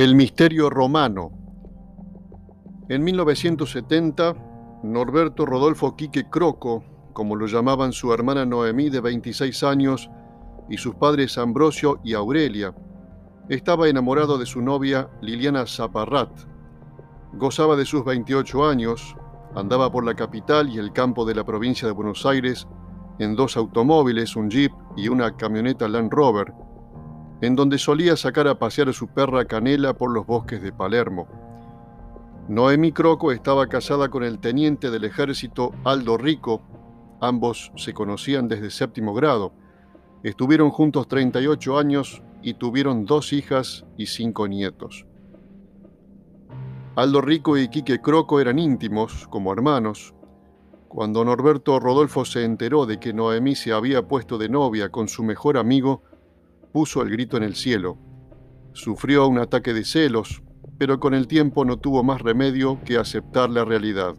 El misterio romano. En 1970, Norberto Rodolfo Quique Croco, como lo llamaban su hermana Noemí de 26 años y sus padres Ambrosio y Aurelia, estaba enamorado de su novia Liliana Zaparrat. Gozaba de sus 28 años, andaba por la capital y el campo de la provincia de Buenos Aires en dos automóviles, un jeep y una camioneta Land Rover, en donde solía sacar a pasear a su perra Canela por los bosques de Palermo. Noemi Croco estaba casada con el teniente del ejército Aldo Rico, ambos se conocían desde séptimo grado. Estuvieron juntos 38 años y tuvieron dos hijas y cinco nietos. Aldo Rico y Quique Croco eran íntimos, como hermanos. Cuando Norberto Rodolfo se enteró de que Noemí se había puesto de novia con su mejor amigo, puso el grito en el cielo. Sufrió un ataque de celos, pero con el tiempo no tuvo más remedio que aceptar la realidad.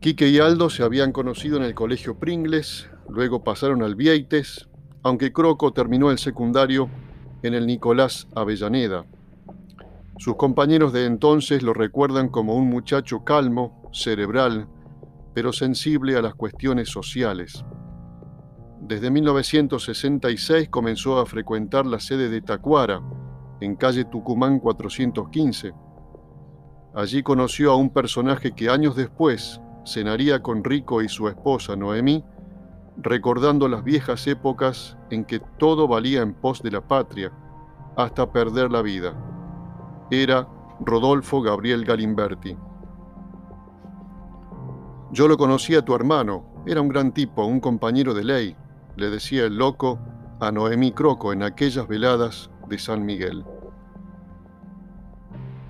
Quique y Aldo se habían conocido en el colegio Pringles, luego pasaron al Vieites, aunque Croco terminó el secundario en el Nicolás Avellaneda. Sus compañeros de entonces lo recuerdan como un muchacho calmo, cerebral, pero sensible a las cuestiones sociales. Desde 1966 comenzó a frecuentar la sede de Tacuara, en calle Tucumán 415. Allí conoció a un personaje que años después cenaría con Rico y su esposa Noemí, recordando las viejas épocas en que todo valía en pos de la patria, hasta perder la vida. Era Rodolfo Gabriel Galimberti. Yo lo conocí a tu hermano, era un gran tipo, un compañero de ley, le decía el loco a Noemí Croco en aquellas veladas de San Miguel.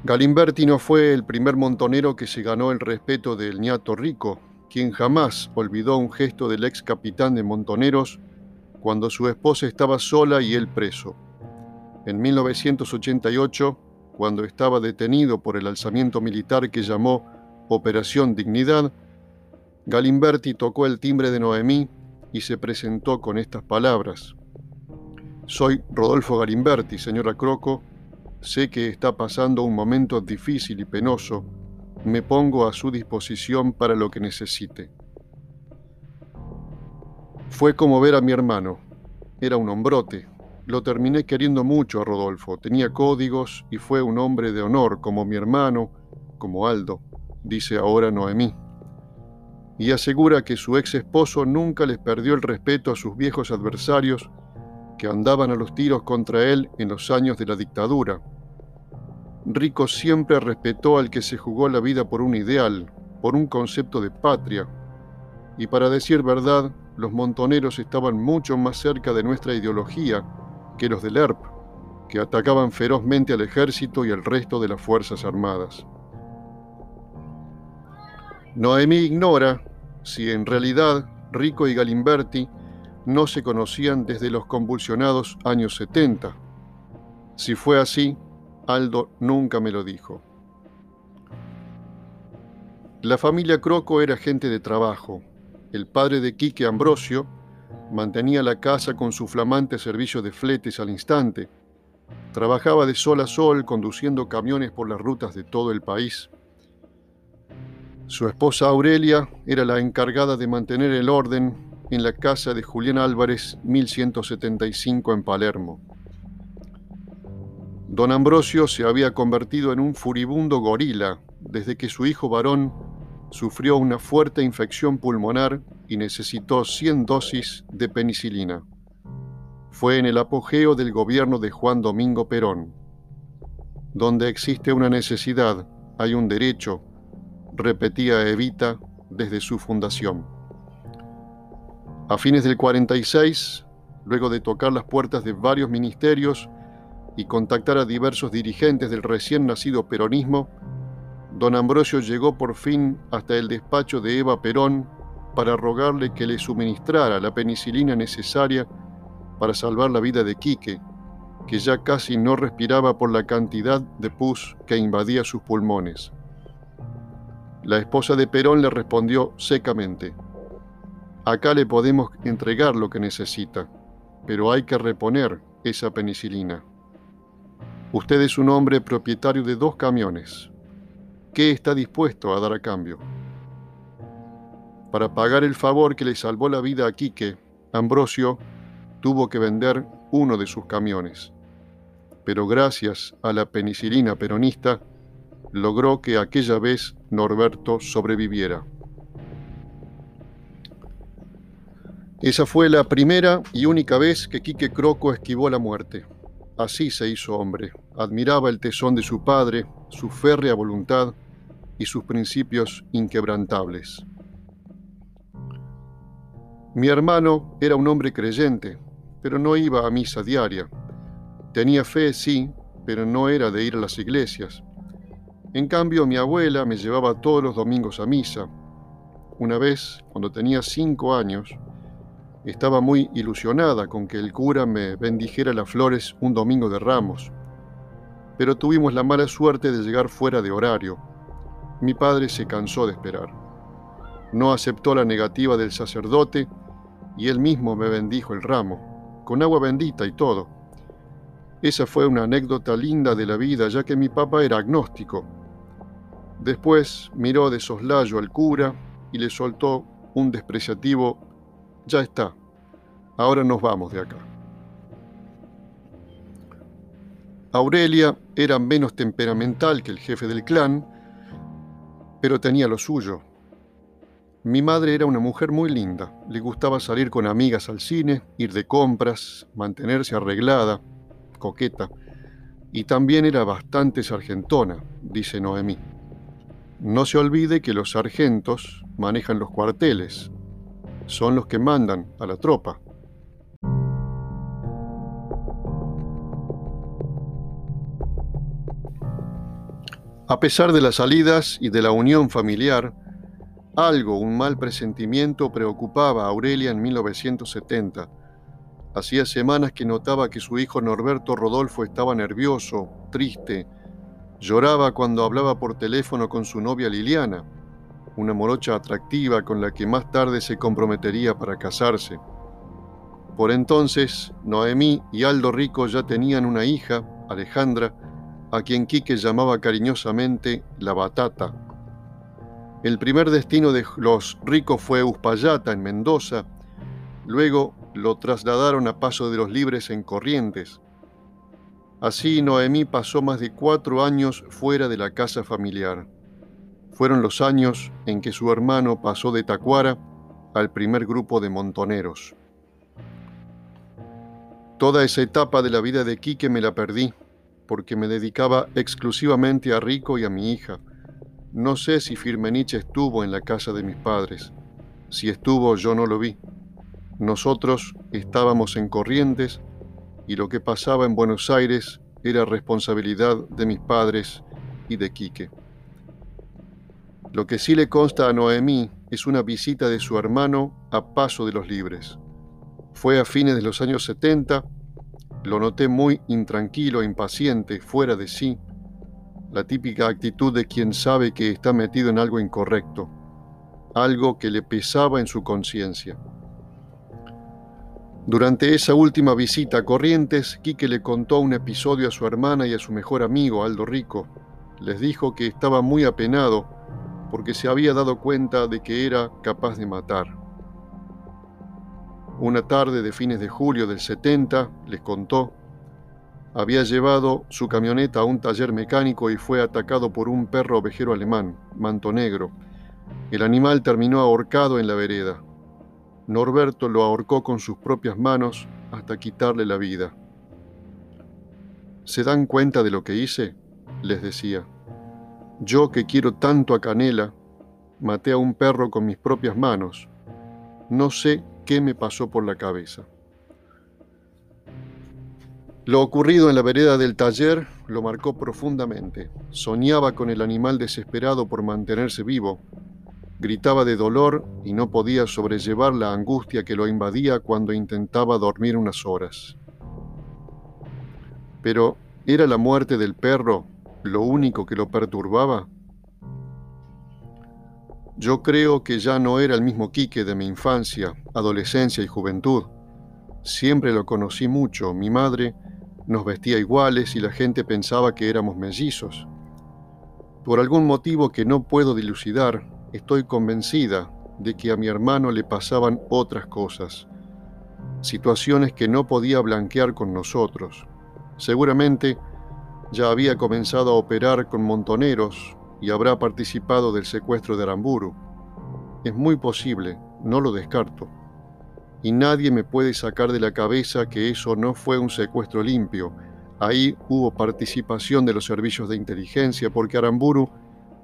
Galimberti no fue el primer montonero que se ganó el respeto del ñato rico, quien jamás olvidó un gesto del ex capitán de montoneros cuando su esposa estaba sola y él preso. En 1988, cuando estaba detenido por el alzamiento militar que llamó Operación Dignidad, Galimberti tocó el timbre de Noemí y se presentó con estas palabras. Soy Rodolfo Galimberti, señora Croco. Sé que está pasando un momento difícil y penoso. Me pongo a su disposición para lo que necesite. Fue como ver a mi hermano. Era un hombrote. Lo terminé queriendo mucho a Rodolfo. Tenía códigos y fue un hombre de honor, como mi hermano, como Aldo, dice ahora Noemí y asegura que su ex esposo nunca les perdió el respeto a sus viejos adversarios que andaban a los tiros contra él en los años de la dictadura. Rico siempre respetó al que se jugó la vida por un ideal, por un concepto de patria, y para decir verdad, los montoneros estaban mucho más cerca de nuestra ideología que los del ERP, que atacaban ferozmente al ejército y al resto de las Fuerzas Armadas. Noemí ignora si en realidad Rico y Galimberti no se conocían desde los convulsionados años 70. Si fue así, Aldo nunca me lo dijo. La familia Croco era gente de trabajo. El padre de Quique Ambrosio mantenía la casa con su flamante servicio de fletes al instante. Trabajaba de sol a sol conduciendo camiones por las rutas de todo el país. Su esposa Aurelia era la encargada de mantener el orden en la casa de Julián Álvarez 1175 en Palermo. Don Ambrosio se había convertido en un furibundo gorila desde que su hijo varón sufrió una fuerte infección pulmonar y necesitó 100 dosis de penicilina. Fue en el apogeo del gobierno de Juan Domingo Perón. Donde existe una necesidad, hay un derecho, repetía Evita desde su fundación. A fines del 46, luego de tocar las puertas de varios ministerios y contactar a diversos dirigentes del recién nacido peronismo, don Ambrosio llegó por fin hasta el despacho de Eva Perón para rogarle que le suministrara la penicilina necesaria para salvar la vida de Quique, que ya casi no respiraba por la cantidad de pus que invadía sus pulmones. La esposa de Perón le respondió secamente, acá le podemos entregar lo que necesita, pero hay que reponer esa penicilina. Usted es un hombre propietario de dos camiones. ¿Qué está dispuesto a dar a cambio? Para pagar el favor que le salvó la vida a Quique, Ambrosio tuvo que vender uno de sus camiones. Pero gracias a la penicilina peronista, logró que aquella vez Norberto sobreviviera. Esa fue la primera y única vez que Quique Croco esquivó la muerte. Así se hizo hombre. Admiraba el tesón de su padre, su férrea voluntad y sus principios inquebrantables. Mi hermano era un hombre creyente, pero no iba a misa diaria. Tenía fe, sí, pero no era de ir a las iglesias. En cambio, mi abuela me llevaba todos los domingos a misa. Una vez, cuando tenía cinco años, estaba muy ilusionada con que el cura me bendijera las flores un domingo de ramos, pero tuvimos la mala suerte de llegar fuera de horario. Mi padre se cansó de esperar. No aceptó la negativa del sacerdote y él mismo me bendijo el ramo, con agua bendita y todo. Esa fue una anécdota linda de la vida, ya que mi papá era agnóstico. Después miró de soslayo al cura y le soltó un despreciativo ya está. Ahora nos vamos de acá. Aurelia era menos temperamental que el jefe del clan, pero tenía lo suyo. Mi madre era una mujer muy linda. Le gustaba salir con amigas al cine, ir de compras, mantenerse arreglada, coqueta. Y también era bastante sargentona, dice Noemí. No se olvide que los sargentos manejan los cuarteles, son los que mandan a la tropa. A pesar de las salidas y de la unión familiar, algo, un mal presentimiento preocupaba a Aurelia en 1970. Hacía semanas que notaba que su hijo Norberto Rodolfo estaba nervioso, triste. Lloraba cuando hablaba por teléfono con su novia Liliana una morocha atractiva con la que más tarde se comprometería para casarse. Por entonces, Noemí y Aldo Rico ya tenían una hija, Alejandra, a quien Quique llamaba cariñosamente la batata. El primer destino de los ricos fue Uspallata, en Mendoza. Luego lo trasladaron a Paso de los Libres en Corrientes. Así Noemí pasó más de cuatro años fuera de la casa familiar. Fueron los años en que su hermano pasó de Tacuara al primer grupo de montoneros. Toda esa etapa de la vida de Quique me la perdí, porque me dedicaba exclusivamente a Rico y a mi hija. No sé si Firmenich estuvo en la casa de mis padres. Si estuvo, yo no lo vi. Nosotros estábamos en Corrientes y lo que pasaba en Buenos Aires era responsabilidad de mis padres y de Quique. Lo que sí le consta a Noemí es una visita de su hermano a Paso de los Libres. Fue a fines de los años 70, lo noté muy intranquilo, impaciente, fuera de sí, la típica actitud de quien sabe que está metido en algo incorrecto, algo que le pesaba en su conciencia. Durante esa última visita a Corrientes, Quique le contó un episodio a su hermana y a su mejor amigo, Aldo Rico. Les dijo que estaba muy apenado porque se había dado cuenta de que era capaz de matar. Una tarde de fines de julio del 70, les contó, había llevado su camioneta a un taller mecánico y fue atacado por un perro ovejero alemán, manto negro. El animal terminó ahorcado en la vereda. Norberto lo ahorcó con sus propias manos hasta quitarle la vida. ¿Se dan cuenta de lo que hice? les decía. Yo que quiero tanto a Canela, maté a un perro con mis propias manos. No sé qué me pasó por la cabeza. Lo ocurrido en la vereda del taller lo marcó profundamente. Soñaba con el animal desesperado por mantenerse vivo. Gritaba de dolor y no podía sobrellevar la angustia que lo invadía cuando intentaba dormir unas horas. Pero, ¿era la muerte del perro lo único que lo perturbaba? Yo creo que ya no era el mismo Quique de mi infancia, adolescencia y juventud. Siempre lo conocí mucho. Mi madre nos vestía iguales y la gente pensaba que éramos mellizos. Por algún motivo que no puedo dilucidar, estoy convencida de que a mi hermano le pasaban otras cosas, situaciones que no podía blanquear con nosotros. Seguramente ya había comenzado a operar con montoneros y habrá participado del secuestro de Aramburu. Es muy posible, no lo descarto. Y nadie me puede sacar de la cabeza que eso no fue un secuestro limpio. Ahí hubo participación de los servicios de inteligencia porque Aramburu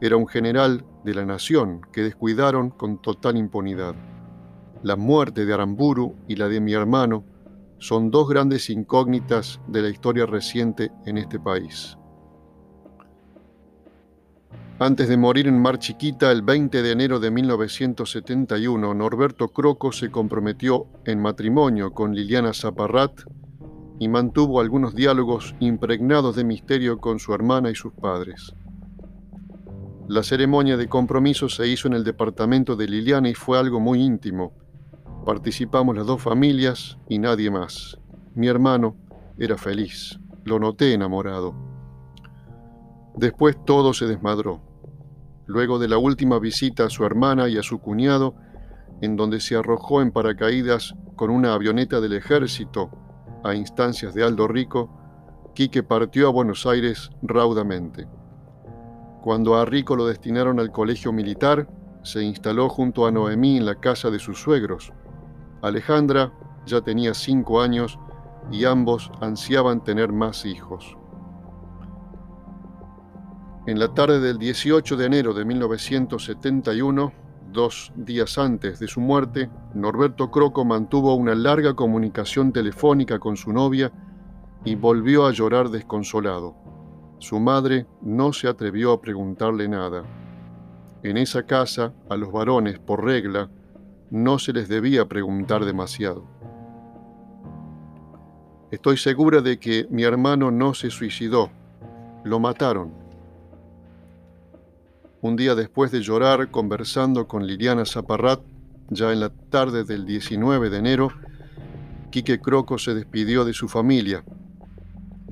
era un general de la nación que descuidaron con total impunidad. La muerte de Aramburu y la de mi hermano son dos grandes incógnitas de la historia reciente en este país. Antes de morir en Mar Chiquita el 20 de enero de 1971, Norberto Croco se comprometió en matrimonio con Liliana Zaparrat y mantuvo algunos diálogos impregnados de misterio con su hermana y sus padres. La ceremonia de compromiso se hizo en el departamento de Liliana y fue algo muy íntimo. Participamos las dos familias y nadie más. Mi hermano era feliz, lo noté enamorado. Después todo se desmadró luego de la última visita a su hermana y a su cuñado, en donde se arrojó en paracaídas con una avioneta del ejército a instancias de Aldo Rico, Quique partió a Buenos Aires raudamente. Cuando a Rico lo destinaron al colegio militar, se instaló junto a Noemí en la casa de sus suegros. Alejandra ya tenía cinco años y ambos ansiaban tener más hijos. En la tarde del 18 de enero de 1971, dos días antes de su muerte, Norberto Croco mantuvo una larga comunicación telefónica con su novia y volvió a llorar desconsolado. Su madre no se atrevió a preguntarle nada. En esa casa, a los varones, por regla, no se les debía preguntar demasiado. Estoy segura de que mi hermano no se suicidó, lo mataron un día después de llorar conversando con Liliana Zaparrat, ya en la tarde del 19 de enero, Quique Croco se despidió de su familia.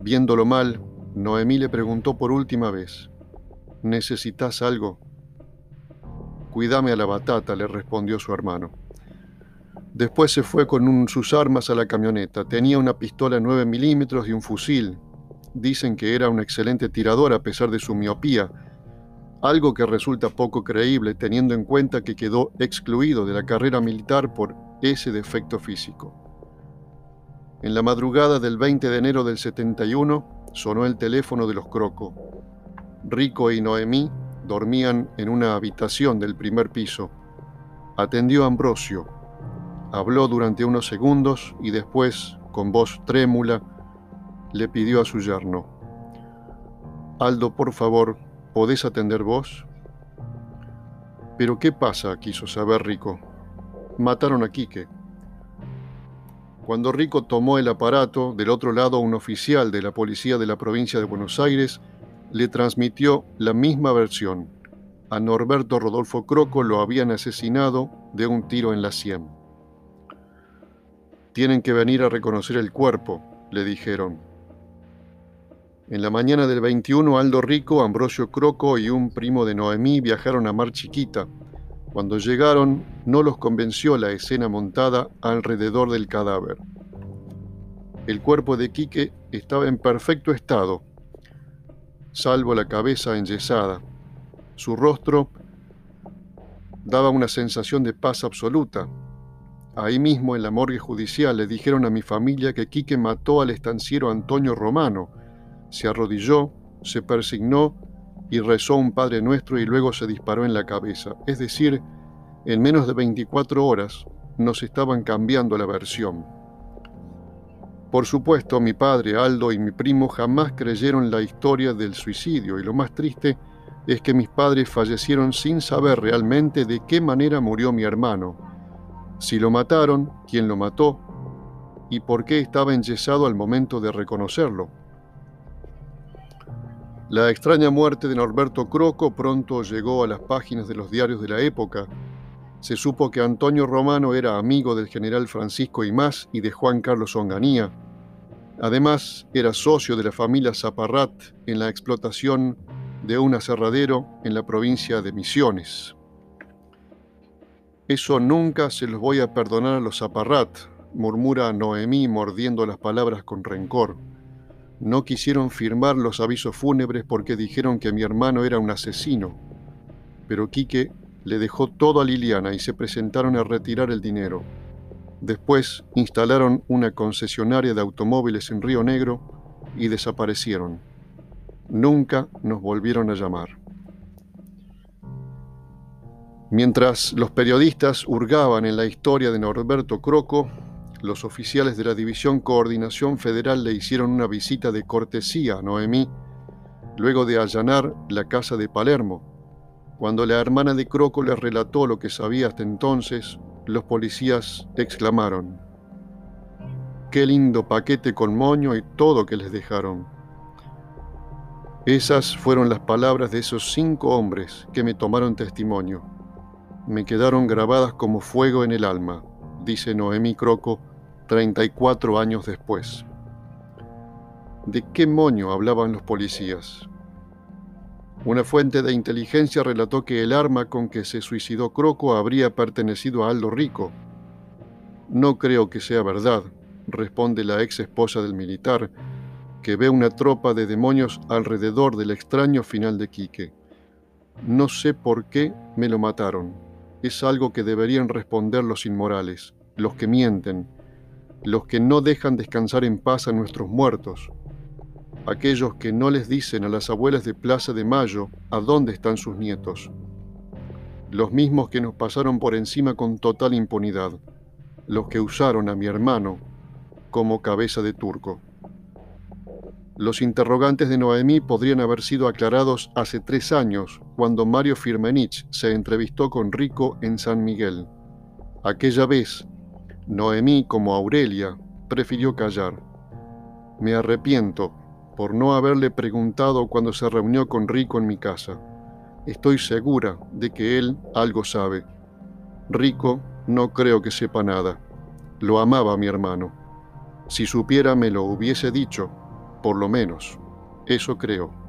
Viéndolo mal, Noemí le preguntó por última vez, ¿necesitas algo? Cuídame a la batata, le respondió su hermano. Después se fue con sus armas a la camioneta. Tenía una pistola 9 milímetros y un fusil. Dicen que era un excelente tirador a pesar de su miopía algo que resulta poco creíble teniendo en cuenta que quedó excluido de la carrera militar por ese defecto físico. En la madrugada del 20 de enero del 71 sonó el teléfono de los Croco. Rico y Noemí dormían en una habitación del primer piso. Atendió Ambrosio. Habló durante unos segundos y después, con voz trémula, le pidió a su yerno, Aldo, por favor, ¿Podés atender vos? Pero ¿qué pasa? quiso saber Rico. Mataron a Quique. Cuando Rico tomó el aparato, del otro lado un oficial de la policía de la provincia de Buenos Aires le transmitió la misma versión. A Norberto Rodolfo Croco lo habían asesinado de un tiro en la sien. Tienen que venir a reconocer el cuerpo, le dijeron. En la mañana del 21, Aldo Rico, Ambrosio Croco y un primo de Noemí viajaron a Mar Chiquita. Cuando llegaron, no los convenció la escena montada alrededor del cadáver. El cuerpo de Quique estaba en perfecto estado, salvo la cabeza enyesada. Su rostro daba una sensación de paz absoluta. Ahí mismo en la morgue judicial le dijeron a mi familia que Quique mató al estanciero Antonio Romano, se arrodilló, se persignó y rezó un Padre Nuestro y luego se disparó en la cabeza. Es decir, en menos de 24 horas nos estaban cambiando la versión. Por supuesto, mi padre, Aldo y mi primo jamás creyeron la historia del suicidio y lo más triste es que mis padres fallecieron sin saber realmente de qué manera murió mi hermano, si lo mataron, quién lo mató y por qué estaba enyesado al momento de reconocerlo. La extraña muerte de Norberto Croco pronto llegó a las páginas de los diarios de la época. Se supo que Antonio Romano era amigo del general Francisco Imás y de Juan Carlos Onganía. Además, era socio de la familia Zaparrat en la explotación de un aserradero en la provincia de Misiones. Eso nunca se los voy a perdonar a los Zaparrat, murmura Noemí mordiendo las palabras con rencor. No quisieron firmar los avisos fúnebres porque dijeron que mi hermano era un asesino. Pero Quique le dejó todo a Liliana y se presentaron a retirar el dinero. Después instalaron una concesionaria de automóviles en Río Negro y desaparecieron. Nunca nos volvieron a llamar. Mientras los periodistas hurgaban en la historia de Norberto Croco, los oficiales de la División Coordinación Federal le hicieron una visita de cortesía a Noemí, luego de allanar la casa de Palermo. Cuando la hermana de Croco le relató lo que sabía hasta entonces, los policías exclamaron, Qué lindo paquete con moño y todo que les dejaron. Esas fueron las palabras de esos cinco hombres que me tomaron testimonio. Me quedaron grabadas como fuego en el alma, dice Noemí Croco, 34 años después. ¿De qué moño hablaban los policías? Una fuente de inteligencia relató que el arma con que se suicidó Croco habría pertenecido a Aldo Rico. No creo que sea verdad, responde la ex esposa del militar, que ve una tropa de demonios alrededor del extraño final de Quique. No sé por qué me lo mataron. Es algo que deberían responder los inmorales, los que mienten, los que no dejan descansar en paz a nuestros muertos, aquellos que no les dicen a las abuelas de Plaza de Mayo a dónde están sus nietos, los mismos que nos pasaron por encima con total impunidad, los que usaron a mi hermano como cabeza de turco. Los interrogantes de Noemí podrían haber sido aclarados hace tres años, cuando Mario Firmenich se entrevistó con Rico en San Miguel. Aquella vez, Noemí, como Aurelia, prefirió callar. Me arrepiento, por no haberle preguntado cuando se reunió con Rico en mi casa. Estoy segura de que él algo sabe. Rico no creo que sepa nada. Lo amaba mi hermano. Si supiera me lo hubiese dicho, por lo menos. Eso creo.